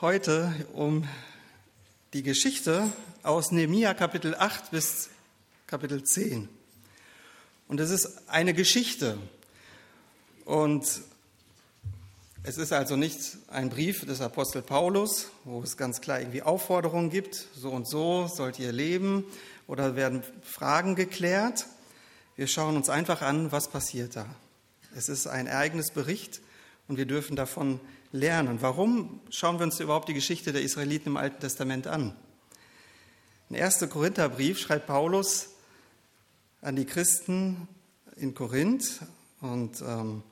heute um die Geschichte aus Nehemia Kapitel 8 bis Kapitel 10. Und es ist eine Geschichte. Und es ist also nicht ein Brief des Apostel Paulus, wo es ganz klar irgendwie Aufforderungen gibt, so und so sollt ihr leben oder werden Fragen geklärt. Wir schauen uns einfach an, was passiert da. Es ist ein Ereignisbericht und wir dürfen davon lernen. Warum schauen wir uns überhaupt die Geschichte der Israeliten im Alten Testament an? Im 1. Korintherbrief schreibt Paulus an die Christen in Korinth und ähm,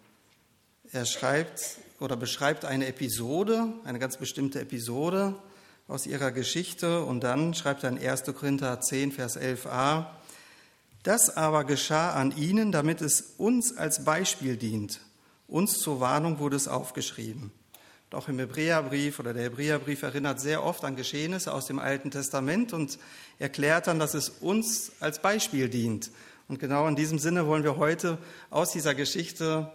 er schreibt oder beschreibt eine Episode, eine ganz bestimmte Episode aus ihrer Geschichte und dann schreibt er in 1. Korinther 10, Vers 11a, das aber geschah an ihnen, damit es uns als Beispiel dient. Uns zur Warnung wurde es aufgeschrieben. Auch im Hebräerbrief oder der Hebräerbrief erinnert sehr oft an Geschehnisse aus dem Alten Testament und erklärt dann, dass es uns als Beispiel dient. Und genau in diesem Sinne wollen wir heute aus dieser Geschichte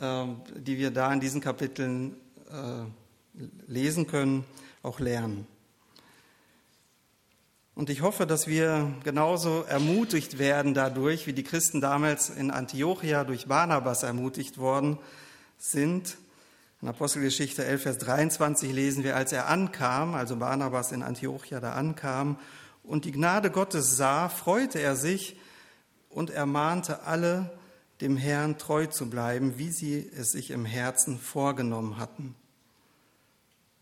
ähm, die wir da in diesen Kapiteln äh, lesen können, auch lernen. Und ich hoffe, dass wir genauso ermutigt werden dadurch, wie die Christen damals in Antiochia durch Barnabas ermutigt worden sind. In Apostelgeschichte 11, Vers 23 lesen wir, als er ankam, also Barnabas in Antiochia da ankam und die Gnade Gottes sah, freute er sich und ermahnte alle, dem Herrn treu zu bleiben, wie sie es sich im Herzen vorgenommen hatten.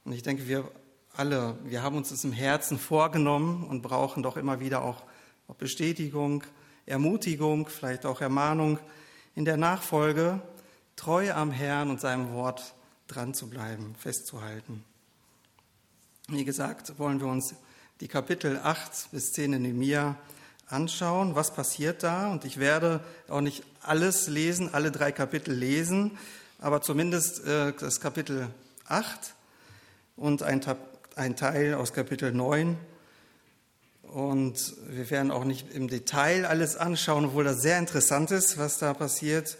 Und ich denke, wir alle, wir haben uns das im Herzen vorgenommen und brauchen doch immer wieder auch, Bestätigung, Ermutigung, vielleicht auch Ermahnung in der Nachfolge, treu am Herrn und seinem Wort dran zu bleiben, festzuhalten. Wie gesagt, wollen wir uns die Kapitel 8 bis 10 in Nehemiah anschauen, was passiert da. Und ich werde auch nicht alles lesen, alle drei Kapitel lesen, aber zumindest äh, das Kapitel 8 und ein, ein Teil aus Kapitel 9. Und wir werden auch nicht im Detail alles anschauen, obwohl das sehr interessant ist, was da passiert.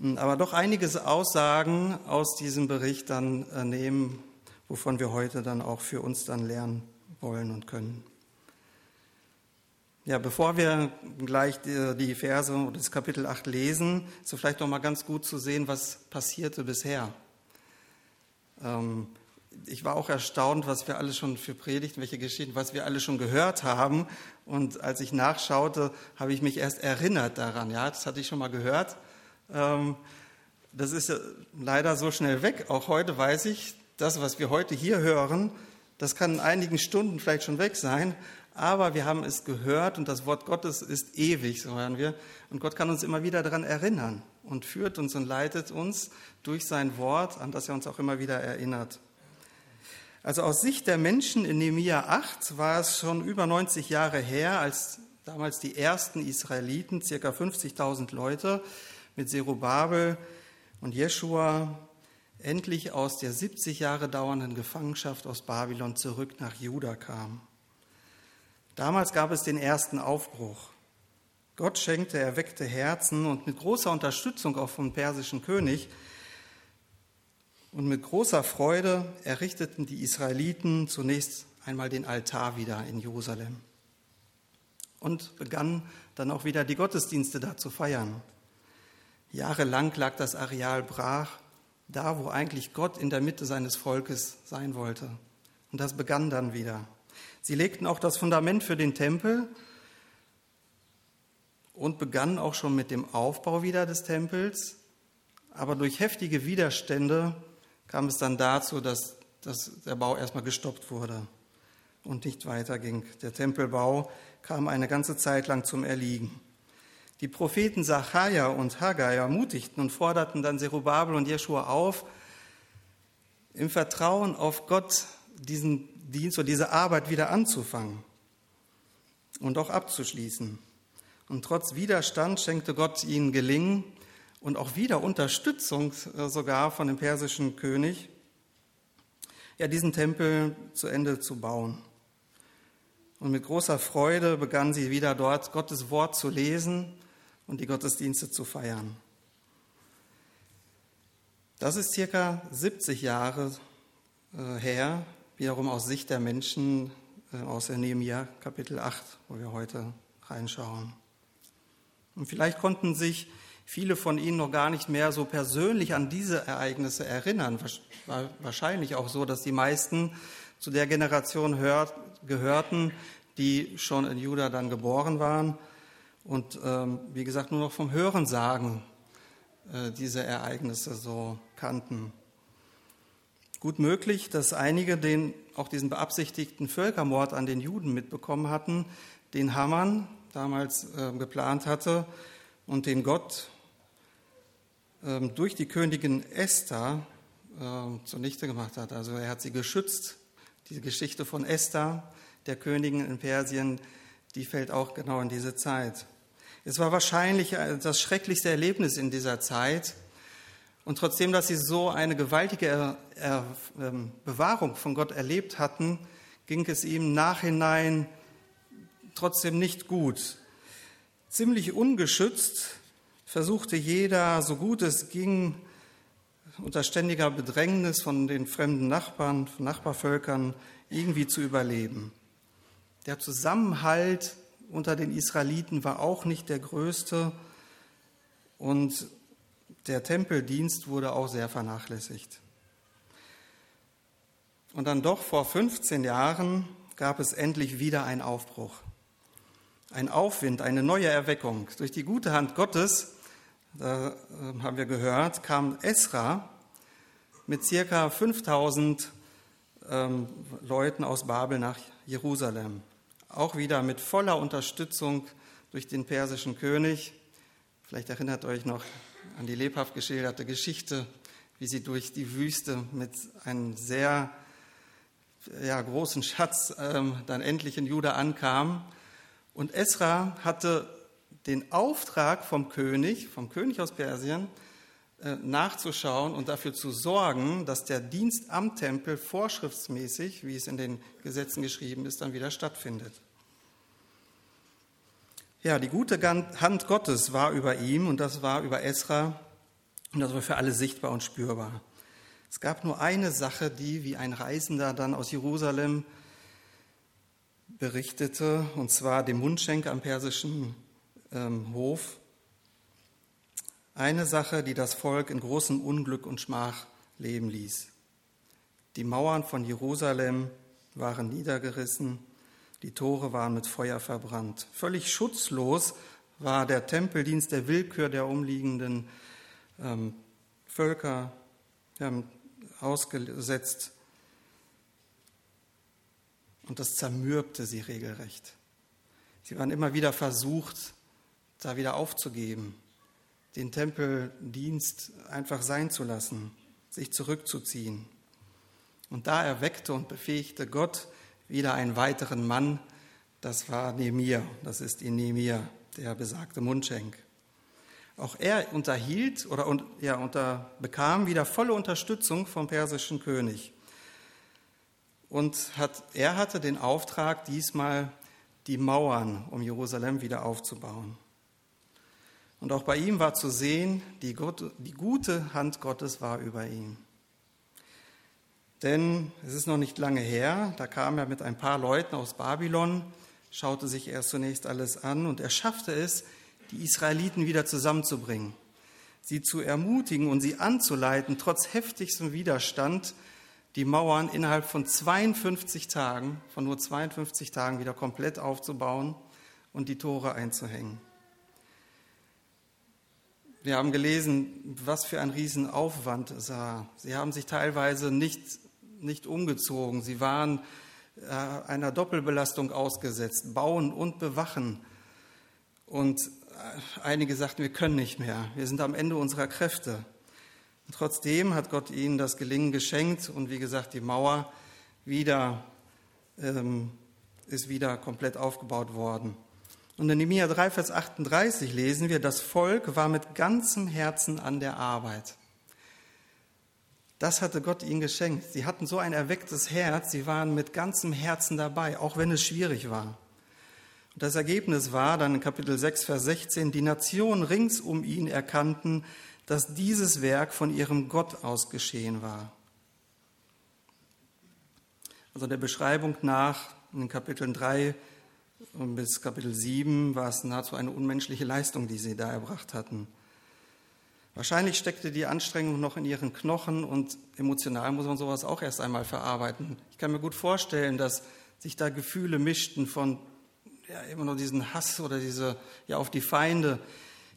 Aber doch einiges Aussagen aus diesem Bericht dann äh, nehmen, wovon wir heute dann auch für uns dann lernen wollen und können. Ja, bevor wir gleich die, die Verse oder das Kapitel 8 lesen, ist es vielleicht noch mal ganz gut zu sehen, was passierte bisher. Ähm, ich war auch erstaunt, was wir alle schon für Predigten, welche Geschichten, was wir alle schon gehört haben. Und als ich nachschaute, habe ich mich erst erinnert daran. Ja, das hatte ich schon mal gehört. Ähm, das ist leider so schnell weg. Auch heute weiß ich, das, was wir heute hier hören, das kann in einigen Stunden vielleicht schon weg sein aber wir haben es gehört und das Wort Gottes ist ewig, so hören wir. Und Gott kann uns immer wieder daran erinnern und führt uns und leitet uns durch sein Wort, an das er uns auch immer wieder erinnert. Also aus Sicht der Menschen in Nehemia 8 war es schon über 90 Jahre her, als damals die ersten Israeliten, circa 50.000 Leute, mit Zerubabel und Jeschua endlich aus der 70 Jahre dauernden Gefangenschaft aus Babylon zurück nach Juda kamen. Damals gab es den ersten Aufbruch. Gott schenkte erweckte Herzen und mit großer Unterstützung auch vom persischen König und mit großer Freude errichteten die Israeliten zunächst einmal den Altar wieder in Jerusalem und begannen dann auch wieder die Gottesdienste da zu feiern. Jahrelang lag das Areal brach, da wo eigentlich Gott in der Mitte seines Volkes sein wollte. Und das begann dann wieder. Sie legten auch das Fundament für den Tempel und begannen auch schon mit dem Aufbau wieder des Tempels. Aber durch heftige Widerstände kam es dann dazu, dass, dass der Bau erstmal gestoppt wurde und nicht weiterging. Der Tempelbau kam eine ganze Zeit lang zum Erliegen. Die Propheten Sacharja und Haggai ermutigten und forderten dann Zerubabel und Jeschua auf, im Vertrauen auf Gott diesen Dienst oder diese Arbeit wieder anzufangen und auch abzuschließen. Und trotz Widerstand schenkte Gott ihnen Gelingen und auch wieder Unterstützung äh, sogar von dem persischen König, ja, diesen Tempel zu Ende zu bauen. Und mit großer Freude begann sie wieder dort Gottes Wort zu lesen und die Gottesdienste zu feiern. Das ist circa 70 Jahre äh, her, wiederum aus Sicht der Menschen äh, aus Nehemiah Kapitel 8, wo wir heute reinschauen. Und vielleicht konnten sich viele von Ihnen noch gar nicht mehr so persönlich an diese Ereignisse erinnern. Wahrscheinlich auch so, dass die meisten zu der Generation hört, gehörten, die schon in Juda dann geboren waren und ähm, wie gesagt nur noch vom Hörensagen äh, diese Ereignisse so kannten. Gut möglich, dass einige den, auch diesen beabsichtigten Völkermord an den Juden mitbekommen hatten, den Hamann damals äh, geplant hatte und den Gott äh, durch die Königin Esther äh, zunichte gemacht hat. Also er hat sie geschützt. Diese Geschichte von Esther, der Königin in Persien, die fällt auch genau in diese Zeit. Es war wahrscheinlich äh, das schrecklichste Erlebnis in dieser Zeit. Und trotzdem, dass sie so eine gewaltige ähm, Bewahrung von Gott erlebt hatten, ging es ihm nachhinein trotzdem nicht gut. Ziemlich ungeschützt versuchte jeder, so gut es ging, unter ständiger Bedrängnis von den fremden Nachbarn, von Nachbarvölkern irgendwie zu überleben. Der Zusammenhalt unter den Israeliten war auch nicht der größte und der Tempeldienst wurde auch sehr vernachlässigt. Und dann doch vor 15 Jahren gab es endlich wieder einen Aufbruch, ein Aufwind, eine neue Erweckung. Durch die gute Hand Gottes, da ähm, haben wir gehört, kam Esra mit circa 5000 ähm, Leuten aus Babel nach Jerusalem auch wieder mit voller Unterstützung durch den persischen König. Vielleicht erinnert euch noch an die lebhaft geschilderte Geschichte, wie sie durch die Wüste mit einem sehr ja, großen Schatz ähm, dann endlich in Juda ankam. Und Esra hatte den Auftrag vom König, vom König aus Persien, nachzuschauen und dafür zu sorgen, dass der Dienst am Tempel vorschriftsmäßig, wie es in den Gesetzen geschrieben ist, dann wieder stattfindet. Ja, die gute Hand Gottes war über ihm und das war über Esra und das war für alle sichtbar und spürbar. Es gab nur eine Sache, die wie ein Reisender dann aus Jerusalem berichtete, und zwar dem Mundschenk am persischen ähm, Hof, eine Sache, die das Volk in großem Unglück und Schmach leben ließ. Die Mauern von Jerusalem waren niedergerissen, die Tore waren mit Feuer verbrannt. Völlig schutzlos war der Tempeldienst der Willkür der umliegenden ähm, Völker ähm, ausgesetzt. Und das zermürbte sie regelrecht. Sie waren immer wieder versucht, da wieder aufzugeben den Tempeldienst einfach sein zu lassen, sich zurückzuziehen. Und da erweckte und befähigte Gott wieder einen weiteren Mann, das war Nehemiah, das ist in Nehemiah, der besagte Mundschenk. Auch er unterhielt oder ja, unter, bekam wieder volle Unterstützung vom persischen König. Und hat, er hatte den Auftrag, diesmal die Mauern um Jerusalem wieder aufzubauen. Und auch bei ihm war zu sehen, die, Gott, die gute Hand Gottes war über ihm. Denn es ist noch nicht lange her, da kam er mit ein paar Leuten aus Babylon, schaute sich erst zunächst alles an und er schaffte es, die Israeliten wieder zusammenzubringen, sie zu ermutigen und sie anzuleiten, trotz heftigstem Widerstand, die Mauern innerhalb von 52 Tagen, von nur 52 Tagen wieder komplett aufzubauen und die Tore einzuhängen. Wir haben gelesen, was für ein Riesenaufwand es war. Sie haben sich teilweise nicht, nicht umgezogen. Sie waren äh, einer Doppelbelastung ausgesetzt, bauen und bewachen. Und äh, einige sagten, wir können nicht mehr. Wir sind am Ende unserer Kräfte. Und trotzdem hat Gott ihnen das Gelingen geschenkt und wie gesagt, die Mauer wieder, ähm, ist wieder komplett aufgebaut worden. Und in Nehemiah 3, Vers 38 lesen wir, das Volk war mit ganzem Herzen an der Arbeit. Das hatte Gott ihnen geschenkt. Sie hatten so ein erwecktes Herz, sie waren mit ganzem Herzen dabei, auch wenn es schwierig war. Und das Ergebnis war dann in Kapitel 6, Vers 16, die Nationen rings um ihn erkannten, dass dieses Werk von ihrem Gott aus geschehen war. Also der Beschreibung nach, in den Kapiteln 3 bis Kapitel 7 war es nahezu eine unmenschliche Leistung, die sie da erbracht hatten. Wahrscheinlich steckte die Anstrengung noch in ihren Knochen und emotional muss man sowas auch erst einmal verarbeiten. Ich kann mir gut vorstellen, dass sich da Gefühle mischten von ja, immer nur diesen Hass oder diese ja auf die Feinde,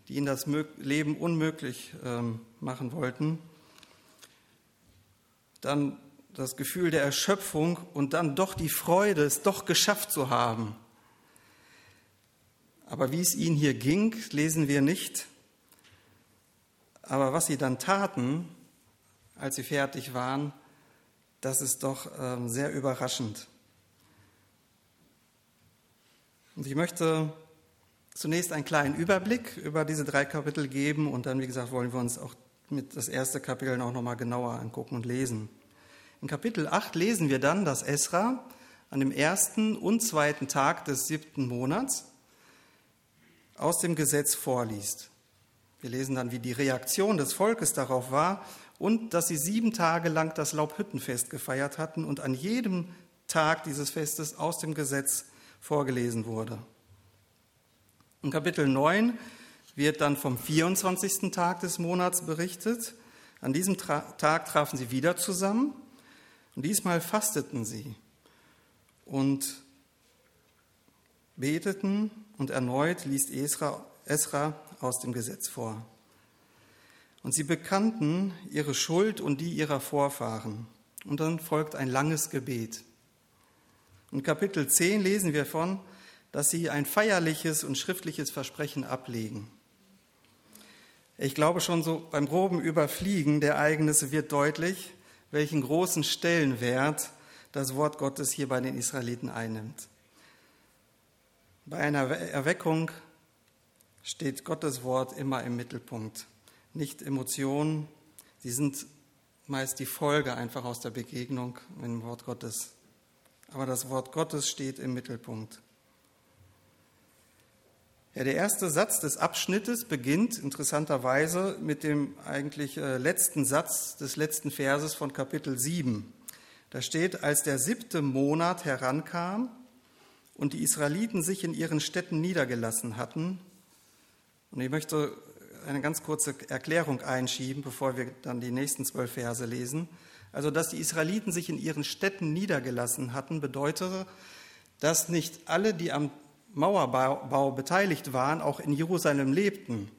die ihnen das Leben unmöglich ähm, machen wollten. Dann das Gefühl der Erschöpfung und dann doch die Freude, es doch geschafft zu haben. Aber wie es ihnen hier ging, lesen wir nicht. Aber was sie dann taten, als sie fertig waren, das ist doch ähm, sehr überraschend. Und ich möchte zunächst einen kleinen Überblick über diese drei Kapitel geben und dann, wie gesagt, wollen wir uns auch mit das erste Kapitel auch nochmal genauer angucken und lesen. In Kapitel 8 lesen wir dann, dass Esra an dem ersten und zweiten Tag des siebten Monats aus dem Gesetz vorliest. Wir lesen dann, wie die Reaktion des Volkes darauf war und dass sie sieben Tage lang das Laubhüttenfest gefeiert hatten und an jedem Tag dieses Festes aus dem Gesetz vorgelesen wurde. In Kapitel 9 wird dann vom 24. Tag des Monats berichtet. An diesem Tag trafen sie wieder zusammen und diesmal fasteten sie und beteten und erneut liest Esra, Esra aus dem Gesetz vor. Und sie bekannten ihre Schuld und die ihrer Vorfahren. Und dann folgt ein langes Gebet. In Kapitel 10 lesen wir von, dass sie ein feierliches und schriftliches Versprechen ablegen. Ich glaube schon so beim groben Überfliegen der Ereignisse wird deutlich, welchen großen Stellenwert das Wort Gottes hier bei den Israeliten einnimmt. Bei einer Erweckung steht Gottes Wort immer im Mittelpunkt, nicht Emotionen. Sie sind meist die Folge einfach aus der Begegnung mit dem Wort Gottes. Aber das Wort Gottes steht im Mittelpunkt. Ja, der erste Satz des Abschnittes beginnt interessanterweise mit dem eigentlich äh, letzten Satz des letzten Verses von Kapitel 7. Da steht, als der siebte Monat herankam und die Israeliten sich in ihren Städten niedergelassen hatten, und ich möchte eine ganz kurze Erklärung einschieben, bevor wir dann die nächsten zwölf Verse lesen. Also, dass die Israeliten sich in ihren Städten niedergelassen hatten, bedeutete, dass nicht alle, die am Mauerbau beteiligt waren, auch in Jerusalem lebten.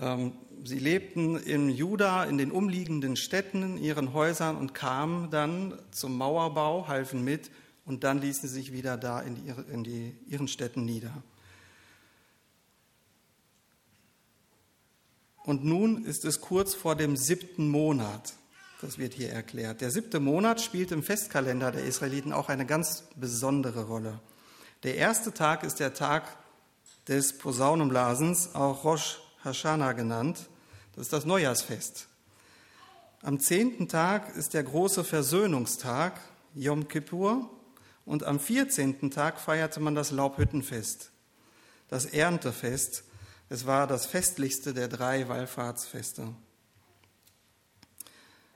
Ähm, sie lebten in Juda, in den umliegenden Städten, in ihren Häusern und kamen dann zum Mauerbau, halfen mit und dann ließen sie sich wieder da in, die, in die, ihren Städten nieder. Und nun ist es kurz vor dem siebten Monat. Das wird hier erklärt. Der siebte Monat spielt im Festkalender der Israeliten auch eine ganz besondere Rolle. Der erste Tag ist der Tag des Posaunenblasens, auch Rosh Hashanah genannt. Das ist das Neujahrsfest. Am zehnten Tag ist der große Versöhnungstag, Yom Kippur, und am vierzehnten Tag feierte man das Laubhüttenfest, das Erntefest. Es war das festlichste der drei Wallfahrtsfeste.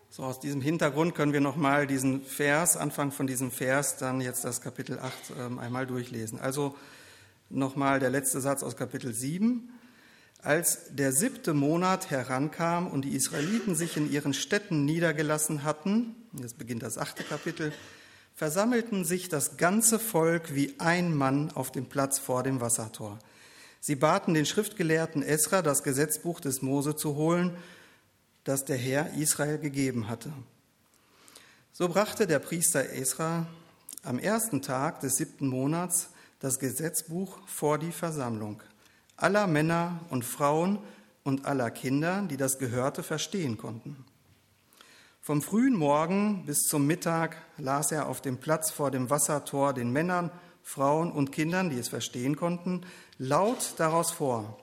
So aus diesem Hintergrund können wir nochmal diesen Vers, Anfang von diesem Vers, dann jetzt das Kapitel 8 ähm, einmal durchlesen. Also nochmal der letzte Satz aus Kapitel 7. Als der siebte Monat herankam und die Israeliten sich in ihren Städten niedergelassen hatten, jetzt beginnt das achte Kapitel, versammelten sich das ganze Volk wie ein Mann auf dem Platz vor dem Wassertor. Sie baten den Schriftgelehrten Esra, das Gesetzbuch des Mose zu holen das der Herr Israel gegeben hatte. So brachte der Priester Esra am ersten Tag des siebten Monats das Gesetzbuch vor die Versammlung aller Männer und Frauen und aller Kinder, die das Gehörte verstehen konnten. Vom frühen Morgen bis zum Mittag las er auf dem Platz vor dem Wassertor den Männern, Frauen und Kindern, die es verstehen konnten, laut daraus vor.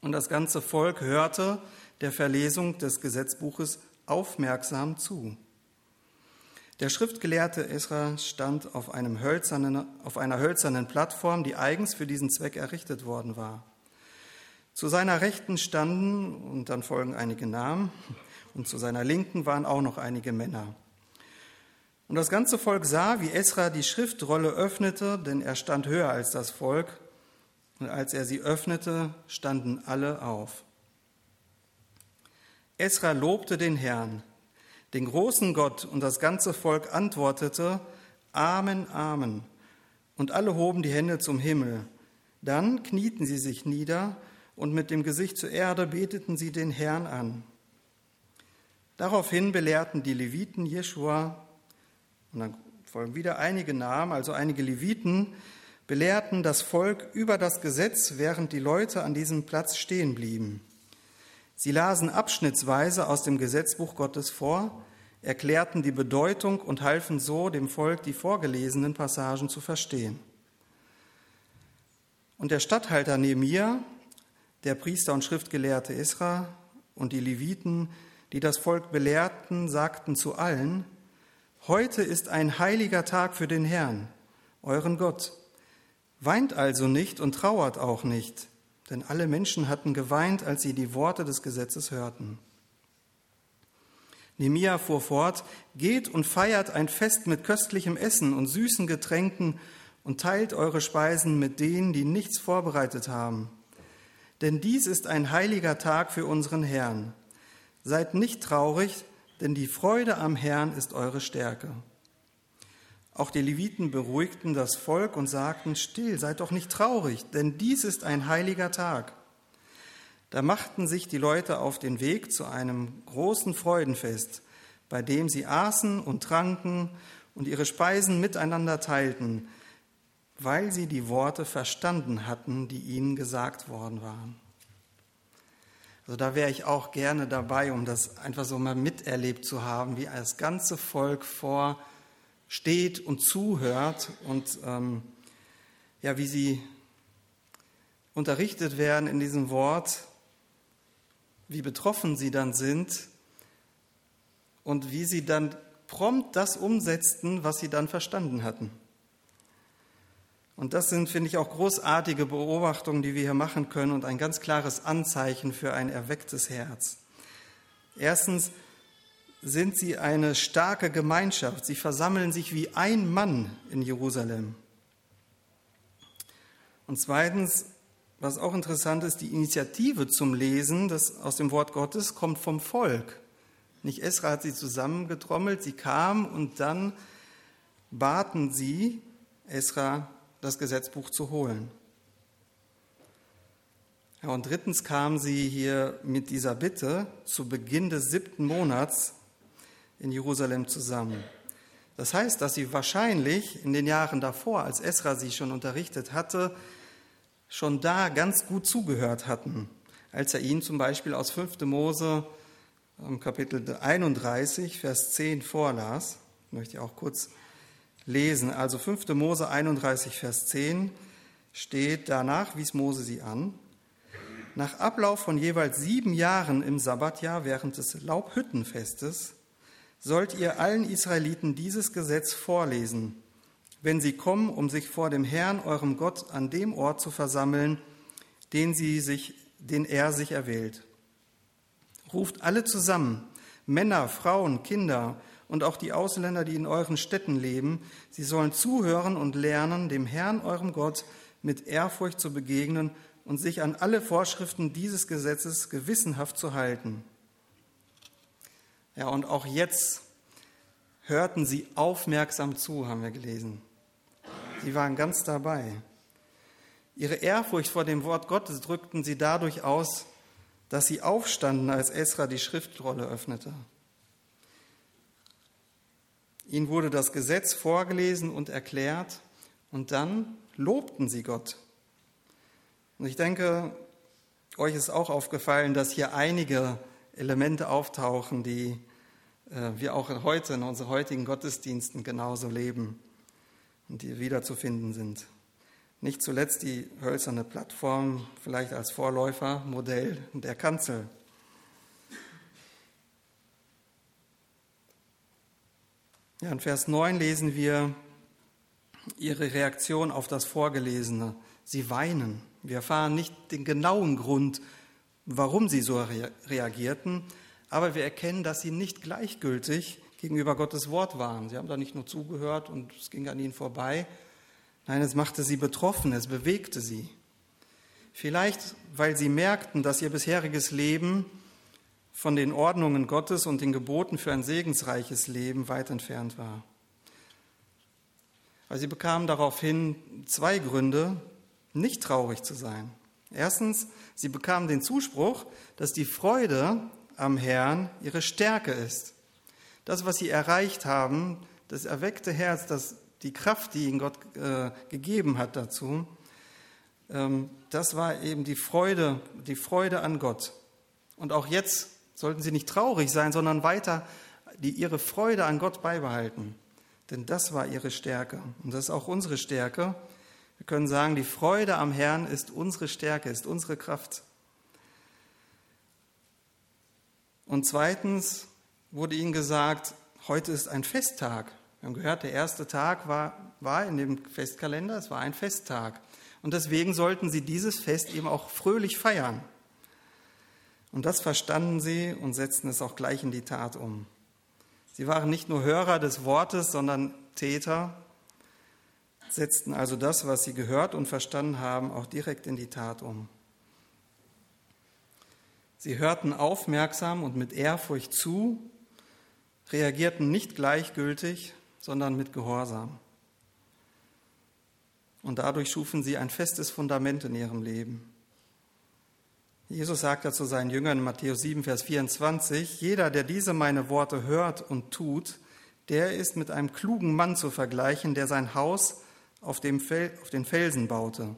Und das ganze Volk hörte, der Verlesung des Gesetzbuches aufmerksam zu. Der Schriftgelehrte Esra stand auf, hölzernen, auf einer hölzernen Plattform, die eigens für diesen Zweck errichtet worden war. Zu seiner Rechten standen, und dann folgen einige Namen, und zu seiner Linken waren auch noch einige Männer. Und das ganze Volk sah, wie Esra die Schriftrolle öffnete, denn er stand höher als das Volk. Und als er sie öffnete, standen alle auf. Esra lobte den Herrn, den großen Gott, und das ganze Volk antwortete, Amen, Amen. Und alle hoben die Hände zum Himmel. Dann knieten sie sich nieder und mit dem Gesicht zur Erde beteten sie den Herrn an. Daraufhin belehrten die Leviten Jeschua, und dann folgen wieder einige Namen, also einige Leviten, belehrten das Volk über das Gesetz, während die Leute an diesem Platz stehen blieben. Sie lasen abschnittsweise aus dem Gesetzbuch Gottes vor, erklärten die Bedeutung und halfen so dem Volk, die vorgelesenen Passagen zu verstehen. Und der Statthalter Nehemia, der Priester und Schriftgelehrte Isra und die Leviten, die das Volk belehrten, sagten zu allen, Heute ist ein heiliger Tag für den Herrn, euren Gott. Weint also nicht und trauert auch nicht, denn alle Menschen hatten geweint, als sie die Worte des Gesetzes hörten. Nehemia fuhr fort, geht und feiert ein Fest mit köstlichem Essen und süßen Getränken und teilt eure Speisen mit denen, die nichts vorbereitet haben. Denn dies ist ein heiliger Tag für unseren Herrn. Seid nicht traurig, denn die Freude am Herrn ist eure Stärke. Auch die Leviten beruhigten das Volk und sagten, still, seid doch nicht traurig, denn dies ist ein heiliger Tag. Da machten sich die Leute auf den Weg zu einem großen Freudenfest, bei dem sie aßen und tranken und ihre Speisen miteinander teilten, weil sie die Worte verstanden hatten, die ihnen gesagt worden waren. Also da wäre ich auch gerne dabei, um das einfach so mal miterlebt zu haben, wie das ganze Volk vor steht und zuhört und ähm, ja, wie sie unterrichtet werden in diesem Wort, wie betroffen sie dann sind und wie sie dann prompt das umsetzten, was sie dann verstanden hatten. Und das sind, finde ich, auch großartige Beobachtungen, die wir hier machen können und ein ganz klares Anzeichen für ein erwecktes Herz. Erstens sind sie eine starke Gemeinschaft. Sie versammeln sich wie ein Mann in Jerusalem. Und zweitens, was auch interessant ist, die Initiative zum Lesen das aus dem Wort Gottes kommt vom Volk. Nicht Esra hat sie zusammengetrommelt, sie kam und dann baten sie, Esra das Gesetzbuch zu holen. Ja, und drittens kam sie hier mit dieser Bitte zu Beginn des siebten Monats in Jerusalem zusammen. Das heißt, dass sie wahrscheinlich in den Jahren davor, als Esra sie schon unterrichtet hatte, schon da ganz gut zugehört hatten, als er ihnen zum Beispiel aus 5. Mose Kapitel 31, Vers 10 vorlas. Ich möchte auch kurz lesen. Also 5. Mose 31, Vers 10 steht, danach wies Mose sie an. Nach Ablauf von jeweils sieben Jahren im Sabbatjahr während des Laubhüttenfestes sollt ihr allen Israeliten dieses Gesetz vorlesen, wenn sie kommen, um sich vor dem Herrn, eurem Gott, an dem Ort zu versammeln, den, sie sich, den er sich erwählt. Ruft alle zusammen, Männer, Frauen, Kinder, und auch die Ausländer, die in euren Städten leben, sie sollen zuhören und lernen, dem Herrn, eurem Gott, mit Ehrfurcht zu begegnen und sich an alle Vorschriften dieses Gesetzes gewissenhaft zu halten. Ja, und auch jetzt hörten sie aufmerksam zu, haben wir gelesen. Sie waren ganz dabei. Ihre Ehrfurcht vor dem Wort Gottes drückten sie dadurch aus, dass sie aufstanden, als Esra die Schriftrolle öffnete. Ihnen wurde das Gesetz vorgelesen und erklärt und dann lobten sie Gott. Und ich denke, euch ist auch aufgefallen, dass hier einige Elemente auftauchen, die äh, wir auch heute in unseren heutigen Gottesdiensten genauso leben und die wiederzufinden sind. Nicht zuletzt die hölzerne Plattform, vielleicht als Vorläufermodell der Kanzel. Ja, in Vers 9 lesen wir ihre Reaktion auf das Vorgelesene. Sie weinen. Wir erfahren nicht den genauen Grund, warum sie so reagierten, aber wir erkennen, dass sie nicht gleichgültig gegenüber Gottes Wort waren. Sie haben da nicht nur zugehört und es ging an ihnen vorbei. Nein, es machte sie betroffen, es bewegte sie. Vielleicht, weil sie merkten, dass ihr bisheriges Leben von den Ordnungen Gottes und den Geboten für ein segensreiches Leben weit entfernt war. Aber sie bekamen daraufhin zwei Gründe, nicht traurig zu sein. Erstens, sie bekamen den Zuspruch, dass die Freude am Herrn ihre Stärke ist. Das, was sie erreicht haben, das erweckte Herz, das, die Kraft, die ihnen Gott äh, gegeben hat dazu, ähm, das war eben die Freude, die Freude an Gott. Und auch jetzt sollten sie nicht traurig sein, sondern weiter die, ihre Freude an Gott beibehalten. Denn das war ihre Stärke. Und das ist auch unsere Stärke. Wir können sagen, die Freude am Herrn ist unsere Stärke, ist unsere Kraft. Und zweitens wurde ihnen gesagt, heute ist ein Festtag. Wir haben gehört, der erste Tag war, war in dem Festkalender, es war ein Festtag. Und deswegen sollten sie dieses Fest eben auch fröhlich feiern. Und das verstanden sie und setzten es auch gleich in die Tat um. Sie waren nicht nur Hörer des Wortes, sondern Täter, setzten also das, was sie gehört und verstanden haben, auch direkt in die Tat um. Sie hörten aufmerksam und mit Ehrfurcht zu, reagierten nicht gleichgültig, sondern mit Gehorsam. Und dadurch schufen sie ein festes Fundament in ihrem Leben. Jesus sagt zu seinen Jüngern in Matthäus 7, Vers 24, jeder, der diese meine Worte hört und tut, der ist mit einem klugen Mann zu vergleichen, der sein Haus auf, dem Fel auf den Felsen baute.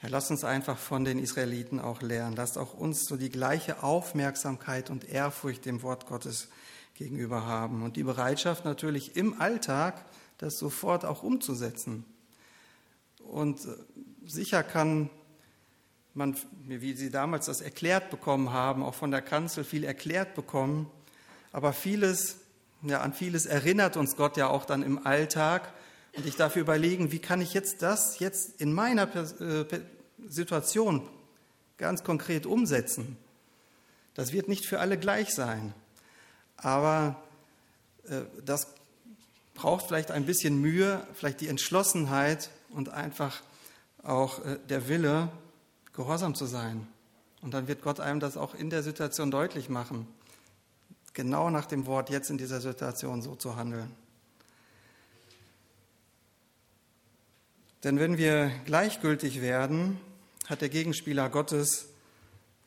Herr, lass uns einfach von den Israeliten auch lernen. Lasst auch uns so die gleiche Aufmerksamkeit und Ehrfurcht dem Wort Gottes gegenüber haben und die Bereitschaft natürlich im Alltag, das sofort auch umzusetzen. Und äh, sicher kann man, wie Sie damals das erklärt bekommen haben, auch von der Kanzel viel erklärt bekommen. Aber vieles, ja, an vieles erinnert uns Gott ja auch dann im Alltag. Und ich darf überlegen, wie kann ich jetzt das jetzt in meiner äh, Situation ganz konkret umsetzen? Das wird nicht für alle gleich sein. Aber äh, das braucht vielleicht ein bisschen Mühe, vielleicht die Entschlossenheit und einfach auch äh, der Wille, gehorsam zu sein. Und dann wird Gott einem das auch in der Situation deutlich machen, genau nach dem Wort jetzt in dieser Situation so zu handeln. Denn wenn wir gleichgültig werden, hat der Gegenspieler Gottes,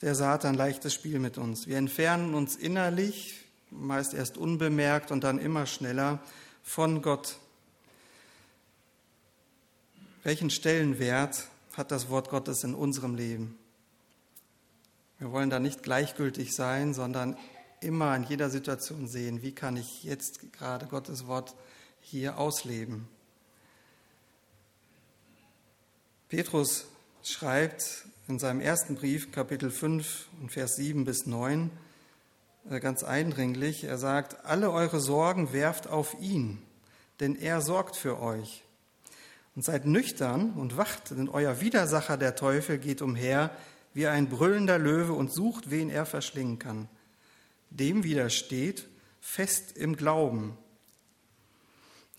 der Satan, leichtes Spiel mit uns. Wir entfernen uns innerlich, meist erst unbemerkt und dann immer schneller von Gott. Welchen Stellenwert hat das Wort Gottes in unserem Leben. Wir wollen da nicht gleichgültig sein, sondern immer in jeder Situation sehen, wie kann ich jetzt gerade Gottes Wort hier ausleben. Petrus schreibt in seinem ersten Brief, Kapitel 5 Vers 7 bis 9, äh, ganz eindringlich, er sagt, alle eure Sorgen werft auf ihn, denn er sorgt für euch. Und seid nüchtern und wacht, denn euer Widersacher, der Teufel, geht umher wie ein brüllender Löwe und sucht, wen er verschlingen kann. Dem widersteht fest im Glauben.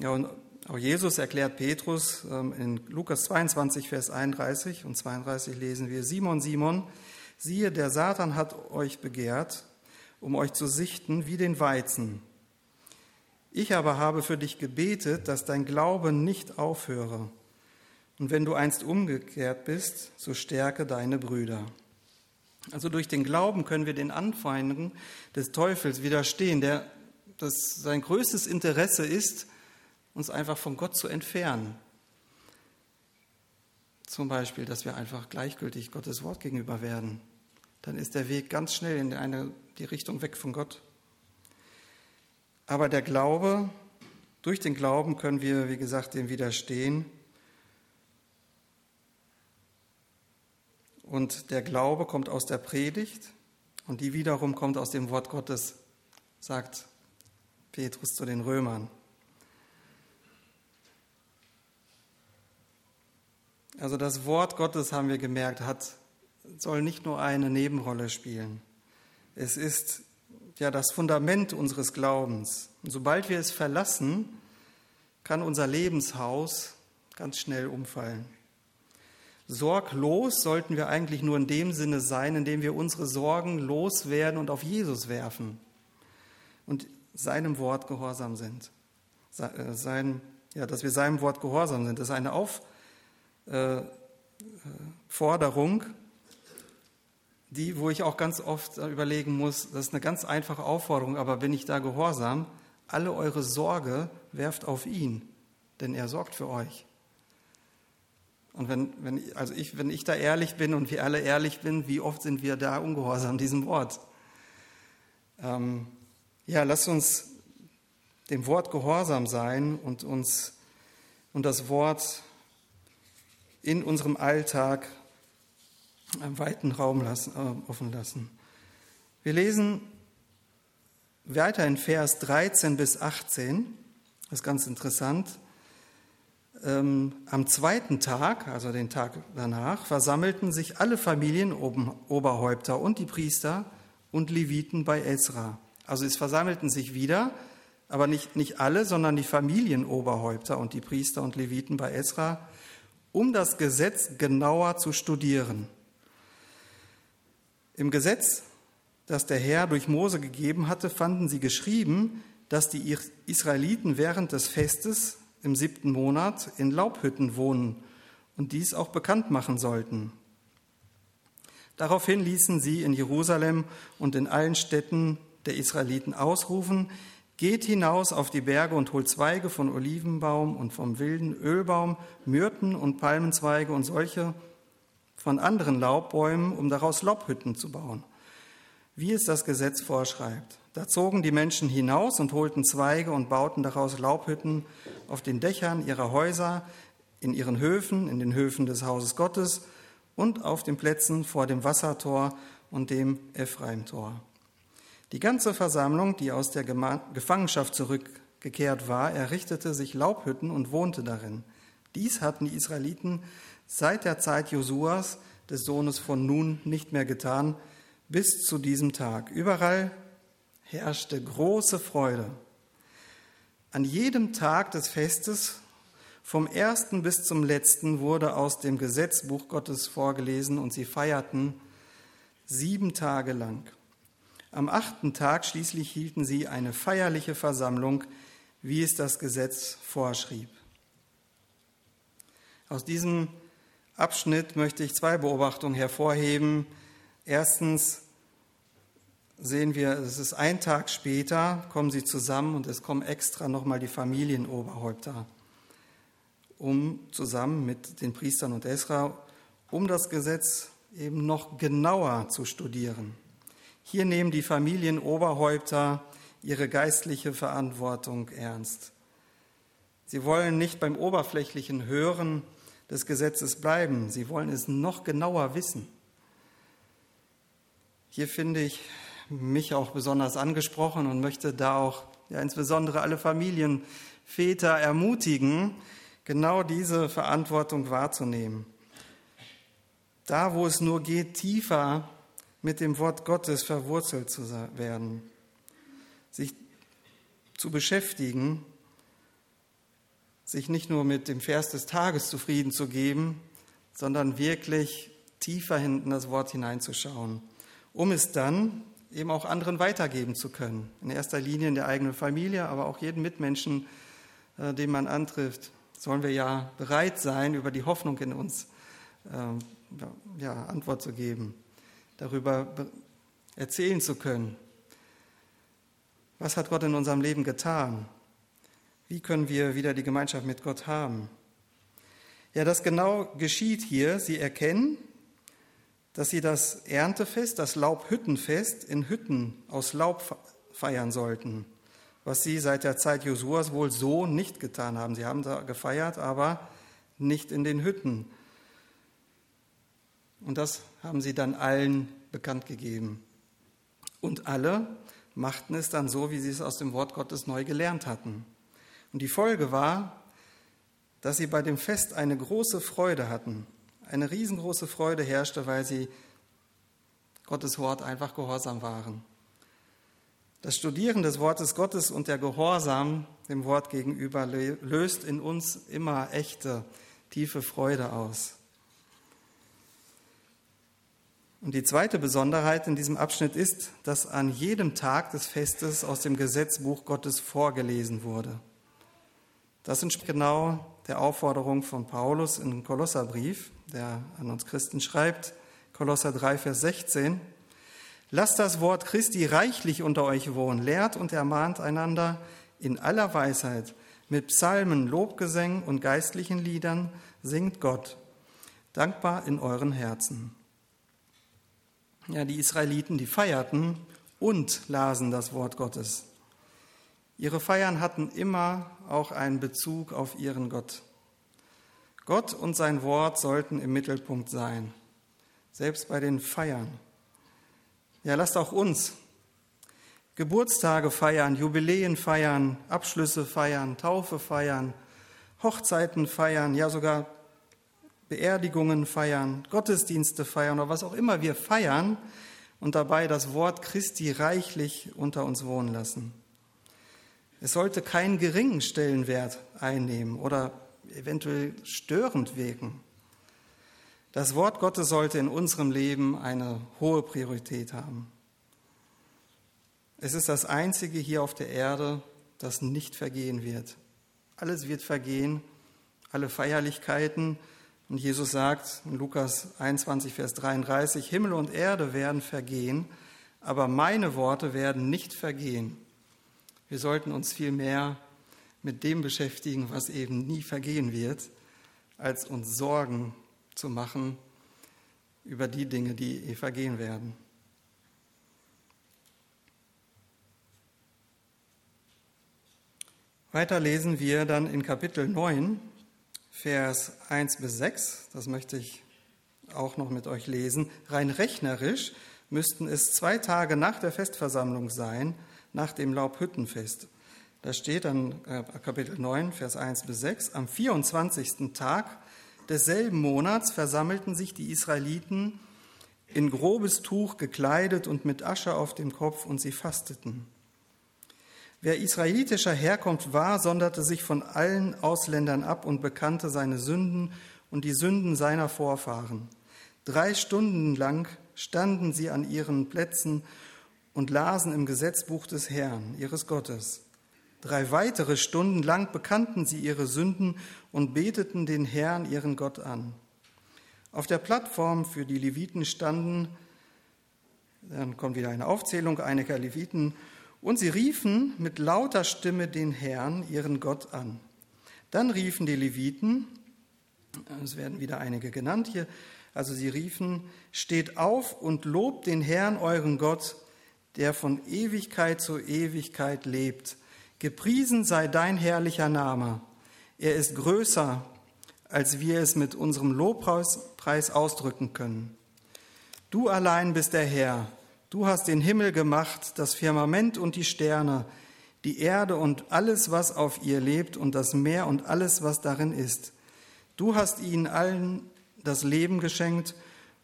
Ja, und auch Jesus erklärt Petrus ähm, in Lukas 22, Vers 31 und 32 lesen wir, Simon, Simon, siehe, der Satan hat euch begehrt, um euch zu sichten wie den Weizen. Ich aber habe für dich gebetet, dass dein Glaube nicht aufhöre. Und wenn du einst umgekehrt bist, so stärke deine Brüder. Also durch den Glauben können wir den Anfeinden des Teufels widerstehen, der das sein größtes Interesse ist, uns einfach von Gott zu entfernen. Zum Beispiel, dass wir einfach gleichgültig Gottes Wort gegenüber werden. Dann ist der Weg ganz schnell in eine, die Richtung weg von Gott. Aber der Glaube, durch den Glauben können wir, wie gesagt, dem widerstehen. Und der Glaube kommt aus der Predigt und die wiederum kommt aus dem Wort Gottes, sagt Petrus zu den Römern. Also das Wort Gottes, haben wir gemerkt, hat, soll nicht nur eine Nebenrolle spielen. Es ist ja das Fundament unseres Glaubens. Und sobald wir es verlassen, kann unser Lebenshaus ganz schnell umfallen. Sorglos sollten wir eigentlich nur in dem Sinne sein, in dem wir unsere Sorgen loswerden und auf Jesus werfen und seinem Wort gehorsam sind. Äh, sein, ja, dass wir seinem Wort gehorsam sind. Das ist eine Aufforderung, äh, die, wo ich auch ganz oft überlegen muss, das ist eine ganz einfache Aufforderung, aber bin ich da gehorsam? Alle eure Sorge werft auf ihn, denn er sorgt für euch. Und wenn, wenn, also ich, wenn ich da ehrlich bin und wir alle ehrlich bin, wie oft sind wir da ungehorsam diesem Wort? Ähm, ja, lasst uns dem Wort gehorsam sein und uns und das Wort in unserem Alltag weiten Raum lassen, äh, offen lassen. Wir lesen weiter in Vers 13 bis 18, das ist ganz interessant ähm, am zweiten Tag, also den Tag danach, versammelten sich alle Familienoberhäupter und die Priester und Leviten bei Ezra. Also es versammelten sich wieder, aber nicht, nicht alle, sondern die Familienoberhäupter und die Priester und Leviten bei Ezra, um das Gesetz genauer zu studieren. Im Gesetz, das der Herr durch Mose gegeben hatte, fanden sie geschrieben, dass die Israeliten während des Festes im siebten Monat in Laubhütten wohnen und dies auch bekannt machen sollten. Daraufhin ließen sie in Jerusalem und in allen Städten der Israeliten ausrufen, Geht hinaus auf die Berge und holt Zweige von Olivenbaum und vom wilden Ölbaum, Myrten und Palmenzweige und solche von anderen Laubbäumen, um daraus Laubhütten zu bauen, wie es das Gesetz vorschreibt. Da zogen die Menschen hinaus und holten Zweige und bauten daraus Laubhütten auf den Dächern ihrer Häuser, in ihren Höfen, in den Höfen des Hauses Gottes und auf den Plätzen vor dem Wassertor und dem Ephraimtor. Die ganze Versammlung, die aus der Gefangenschaft zurückgekehrt war, errichtete sich Laubhütten und wohnte darin. Dies hatten die Israeliten seit der Zeit Josuas, des Sohnes von Nun, nicht mehr getan, bis zu diesem Tag. Überall herrschte große Freude. An jedem Tag des Festes, vom ersten bis zum letzten, wurde aus dem Gesetzbuch Gottes vorgelesen und sie feierten sieben Tage lang. Am achten Tag schließlich hielten sie eine feierliche Versammlung, wie es das Gesetz vorschrieb. Aus diesem Abschnitt möchte ich zwei Beobachtungen hervorheben. Erstens, sehen wir, es ist ein Tag später, kommen sie zusammen und es kommen extra nochmal die Familienoberhäupter, um zusammen mit den Priestern und Esra, um das Gesetz eben noch genauer zu studieren. Hier nehmen die Familienoberhäupter ihre geistliche Verantwortung ernst. Sie wollen nicht beim oberflächlichen Hören des Gesetzes bleiben, sie wollen es noch genauer wissen. Hier finde ich mich auch besonders angesprochen und möchte da auch ja, insbesondere alle Familienväter ermutigen, genau diese Verantwortung wahrzunehmen. Da, wo es nur geht, tiefer mit dem Wort Gottes verwurzelt zu werden, sich zu beschäftigen, sich nicht nur mit dem Vers des Tages zufrieden zu geben, sondern wirklich tiefer hinten das Wort hineinzuschauen, um es dann eben auch anderen weitergeben zu können. In erster Linie in der eigenen Familie, aber auch jeden Mitmenschen, äh, den man antrifft, sollen wir ja bereit sein, über die Hoffnung in uns äh, ja, Antwort zu geben, darüber erzählen zu können. Was hat Gott in unserem Leben getan? Wie können wir wieder die Gemeinschaft mit Gott haben? Ja, das genau geschieht hier. Sie erkennen, dass sie das Erntefest, das Laubhüttenfest in Hütten aus Laub feiern sollten, was sie seit der Zeit Josuas wohl so nicht getan haben. Sie haben da gefeiert, aber nicht in den Hütten. Und das haben sie dann allen bekannt gegeben. Und alle machten es dann so, wie sie es aus dem Wort Gottes neu gelernt hatten. Und die Folge war, dass sie bei dem Fest eine große Freude hatten eine riesengroße Freude herrschte, weil sie Gottes Wort einfach gehorsam waren. Das Studieren des Wortes Gottes und der Gehorsam dem Wort gegenüber löst in uns immer echte, tiefe Freude aus. Und die zweite Besonderheit in diesem Abschnitt ist, dass an jedem Tag des Festes aus dem Gesetzbuch Gottes vorgelesen wurde. Das entspricht genau der Aufforderung von Paulus im Kolosserbrief, der an uns Christen schreibt, Kolosser 3, Vers 16. Lasst das Wort Christi reichlich unter euch wohnen, lehrt und ermahnt einander in aller Weisheit, mit Psalmen, Lobgesängen und geistlichen Liedern singt Gott, dankbar in euren Herzen. Ja, die Israeliten, die feierten und lasen das Wort Gottes. Ihre Feiern hatten immer auch einen Bezug auf ihren Gott. Gott und sein Wort sollten im Mittelpunkt sein, selbst bei den Feiern. Ja, lasst auch uns Geburtstage feiern, Jubiläen feiern, Abschlüsse feiern, Taufe feiern, Hochzeiten feiern, ja sogar Beerdigungen feiern, Gottesdienste feiern oder was auch immer wir feiern und dabei das Wort Christi reichlich unter uns wohnen lassen. Es sollte keinen geringen Stellenwert einnehmen oder eventuell störend wirken. Das Wort Gottes sollte in unserem Leben eine hohe Priorität haben. Es ist das Einzige hier auf der Erde, das nicht vergehen wird. Alles wird vergehen, alle Feierlichkeiten. Und Jesus sagt in Lukas 21, Vers 33, Himmel und Erde werden vergehen, aber meine Worte werden nicht vergehen. Wir sollten uns viel mehr mit dem beschäftigen, was eben nie vergehen wird, als uns Sorgen zu machen über die Dinge, die vergehen werden. Weiter lesen wir dann in Kapitel 9, Vers 1 bis 6. Das möchte ich auch noch mit euch lesen. Rein rechnerisch müssten es zwei Tage nach der Festversammlung sein, nach dem Laubhüttenfest. Da steht dann äh, Kapitel 9, Vers 1 bis 6. Am 24. Tag desselben Monats versammelten sich die Israeliten in grobes Tuch gekleidet und mit Asche auf dem Kopf und sie fasteten. Wer israelitischer Herkunft war, sonderte sich von allen Ausländern ab und bekannte seine Sünden und die Sünden seiner Vorfahren. Drei Stunden lang standen sie an ihren Plätzen und lasen im Gesetzbuch des Herrn, ihres Gottes. Drei weitere Stunden lang bekannten sie ihre Sünden und beteten den Herrn, ihren Gott, an. Auf der Plattform für die Leviten standen, dann kommt wieder eine Aufzählung einiger Leviten, und sie riefen mit lauter Stimme den Herrn, ihren Gott, an. Dann riefen die Leviten, es werden wieder einige genannt hier, also sie riefen, steht auf und lobt den Herrn, euren Gott, der von Ewigkeit zu Ewigkeit lebt. Gepriesen sei dein herrlicher Name. Er ist größer, als wir es mit unserem Lobpreis ausdrücken können. Du allein bist der Herr. Du hast den Himmel gemacht, das Firmament und die Sterne, die Erde und alles, was auf ihr lebt, und das Meer und alles, was darin ist. Du hast ihnen allen das Leben geschenkt,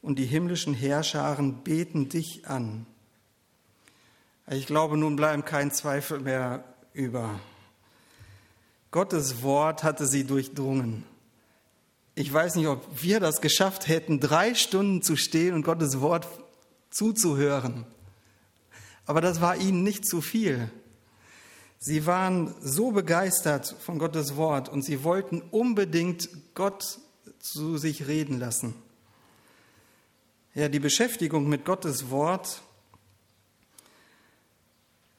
und die himmlischen Heerscharen beten dich an. Ich glaube, nun bleiben kein Zweifel mehr über. Gottes Wort hatte sie durchdrungen. Ich weiß nicht, ob wir das geschafft hätten, drei Stunden zu stehen und Gottes Wort zuzuhören. Aber das war ihnen nicht zu viel. Sie waren so begeistert von Gottes Wort und sie wollten unbedingt Gott zu sich reden lassen. Ja, die Beschäftigung mit Gottes Wort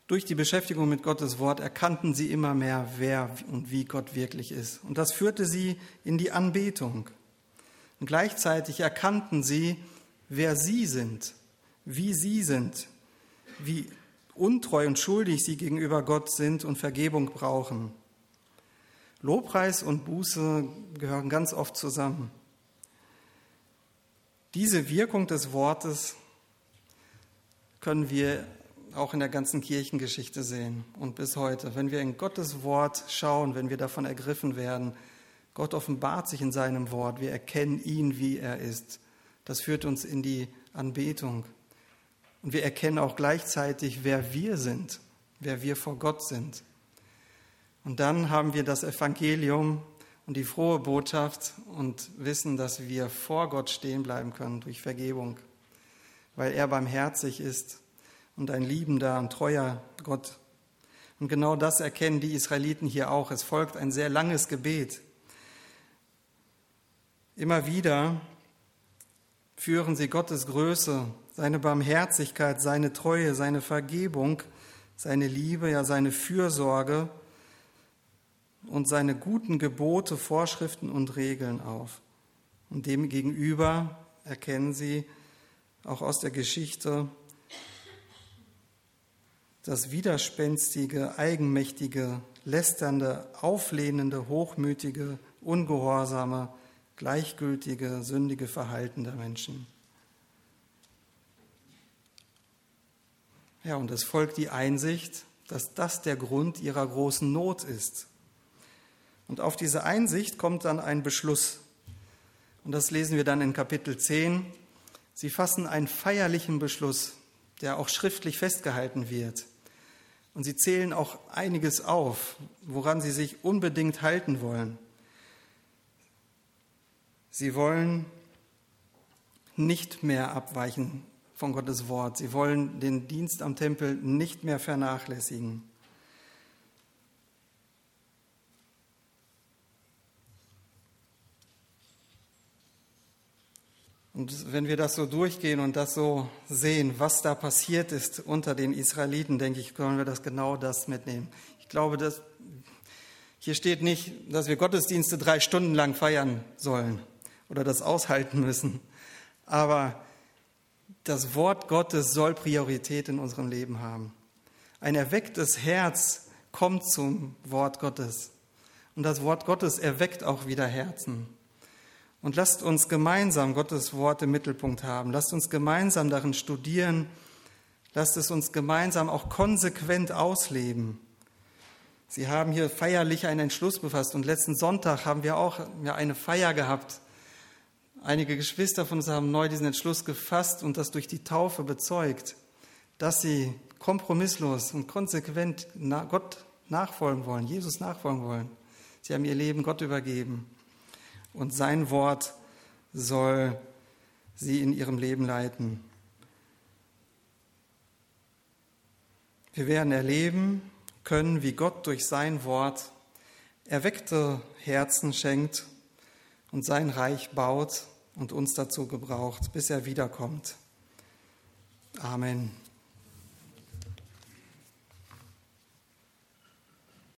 durch die Beschäftigung mit Gottes Wort erkannten sie immer mehr, wer und wie Gott wirklich ist. Und das führte sie in die Anbetung. Und gleichzeitig erkannten sie, wer sie sind, wie sie sind, wie untreu und schuldig sie gegenüber Gott sind und Vergebung brauchen. Lobpreis und Buße gehören ganz oft zusammen. Diese Wirkung des Wortes können wir auch in der ganzen Kirchengeschichte sehen und bis heute. Wenn wir in Gottes Wort schauen, wenn wir davon ergriffen werden, Gott offenbart sich in seinem Wort, wir erkennen ihn, wie er ist. Das führt uns in die Anbetung. Und wir erkennen auch gleichzeitig, wer wir sind wer wir vor Gott sind. Und dann haben wir das Evangelium und die frohe Botschaft und wissen, dass wir vor Gott stehen bleiben können durch Vergebung, weil er barmherzig ist und ein liebender und treuer Gott. Und genau das erkennen die Israeliten hier auch. Es folgt ein sehr langes Gebet. Immer wieder führen sie Gottes Größe, seine Barmherzigkeit, seine Treue, seine Vergebung, seine Liebe, ja seine Fürsorge und seine guten Gebote, Vorschriften und Regeln auf. Und demgegenüber erkennen sie auch aus der Geschichte das widerspenstige, eigenmächtige, lästernde, auflehnende, hochmütige, ungehorsame, gleichgültige, sündige Verhalten der Menschen. Ja, und es folgt die Einsicht, dass das der Grund ihrer großen Not ist. Und auf diese Einsicht kommt dann ein Beschluss. Und das lesen wir dann in Kapitel 10. Sie fassen einen feierlichen Beschluss, der auch schriftlich festgehalten wird. Und sie zählen auch einiges auf, woran sie sich unbedingt halten wollen. Sie wollen nicht mehr abweichen von Gottes Wort. Sie wollen den Dienst am Tempel nicht mehr vernachlässigen. Und wenn wir das so durchgehen und das so sehen, was da passiert ist unter den Israeliten, denke ich, können wir das genau das mitnehmen. Ich glaube, dass hier steht nicht, dass wir Gottesdienste drei Stunden lang feiern sollen oder das aushalten müssen. Aber das Wort Gottes soll Priorität in unserem Leben haben. Ein erwecktes Herz kommt zum Wort Gottes. Und das Wort Gottes erweckt auch wieder Herzen. Und lasst uns gemeinsam Gottes Wort im Mittelpunkt haben. Lasst uns gemeinsam darin studieren. Lasst es uns gemeinsam auch konsequent ausleben. Sie haben hier feierlich einen Entschluss befasst und letzten Sonntag haben wir auch eine Feier gehabt. Einige Geschwister von uns haben neu diesen Entschluss gefasst und das durch die Taufe bezeugt, dass sie kompromisslos und konsequent Gott nachfolgen wollen, Jesus nachfolgen wollen. Sie haben ihr Leben Gott übergeben und sein Wort soll sie in ihrem Leben leiten. Wir werden erleben können, wie Gott durch sein Wort erweckte Herzen schenkt und sein Reich baut und uns dazu gebraucht, bis er wiederkommt. Amen.